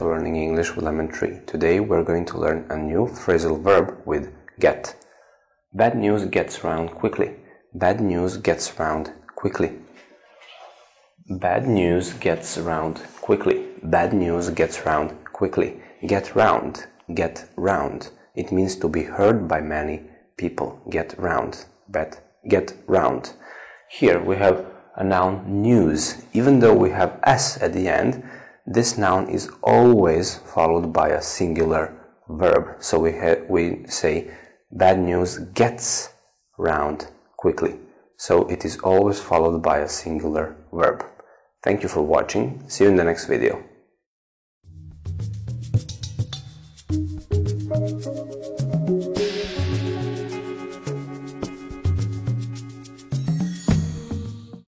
English with Lemon Tree. Today we're going to learn a new phrasal verb with get. Bad news gets round quickly. Bad news gets round quickly. Bad news gets round quickly. Bad news gets round quickly. Get round, get round. It means to be heard by many people. Get round, but get round. Here we have a noun news. Even though we have s at the end, this noun is always followed by a singular verb. So we, we say bad news gets round quickly. So it is always followed by a singular verb. Thank you for watching. See you in the next video.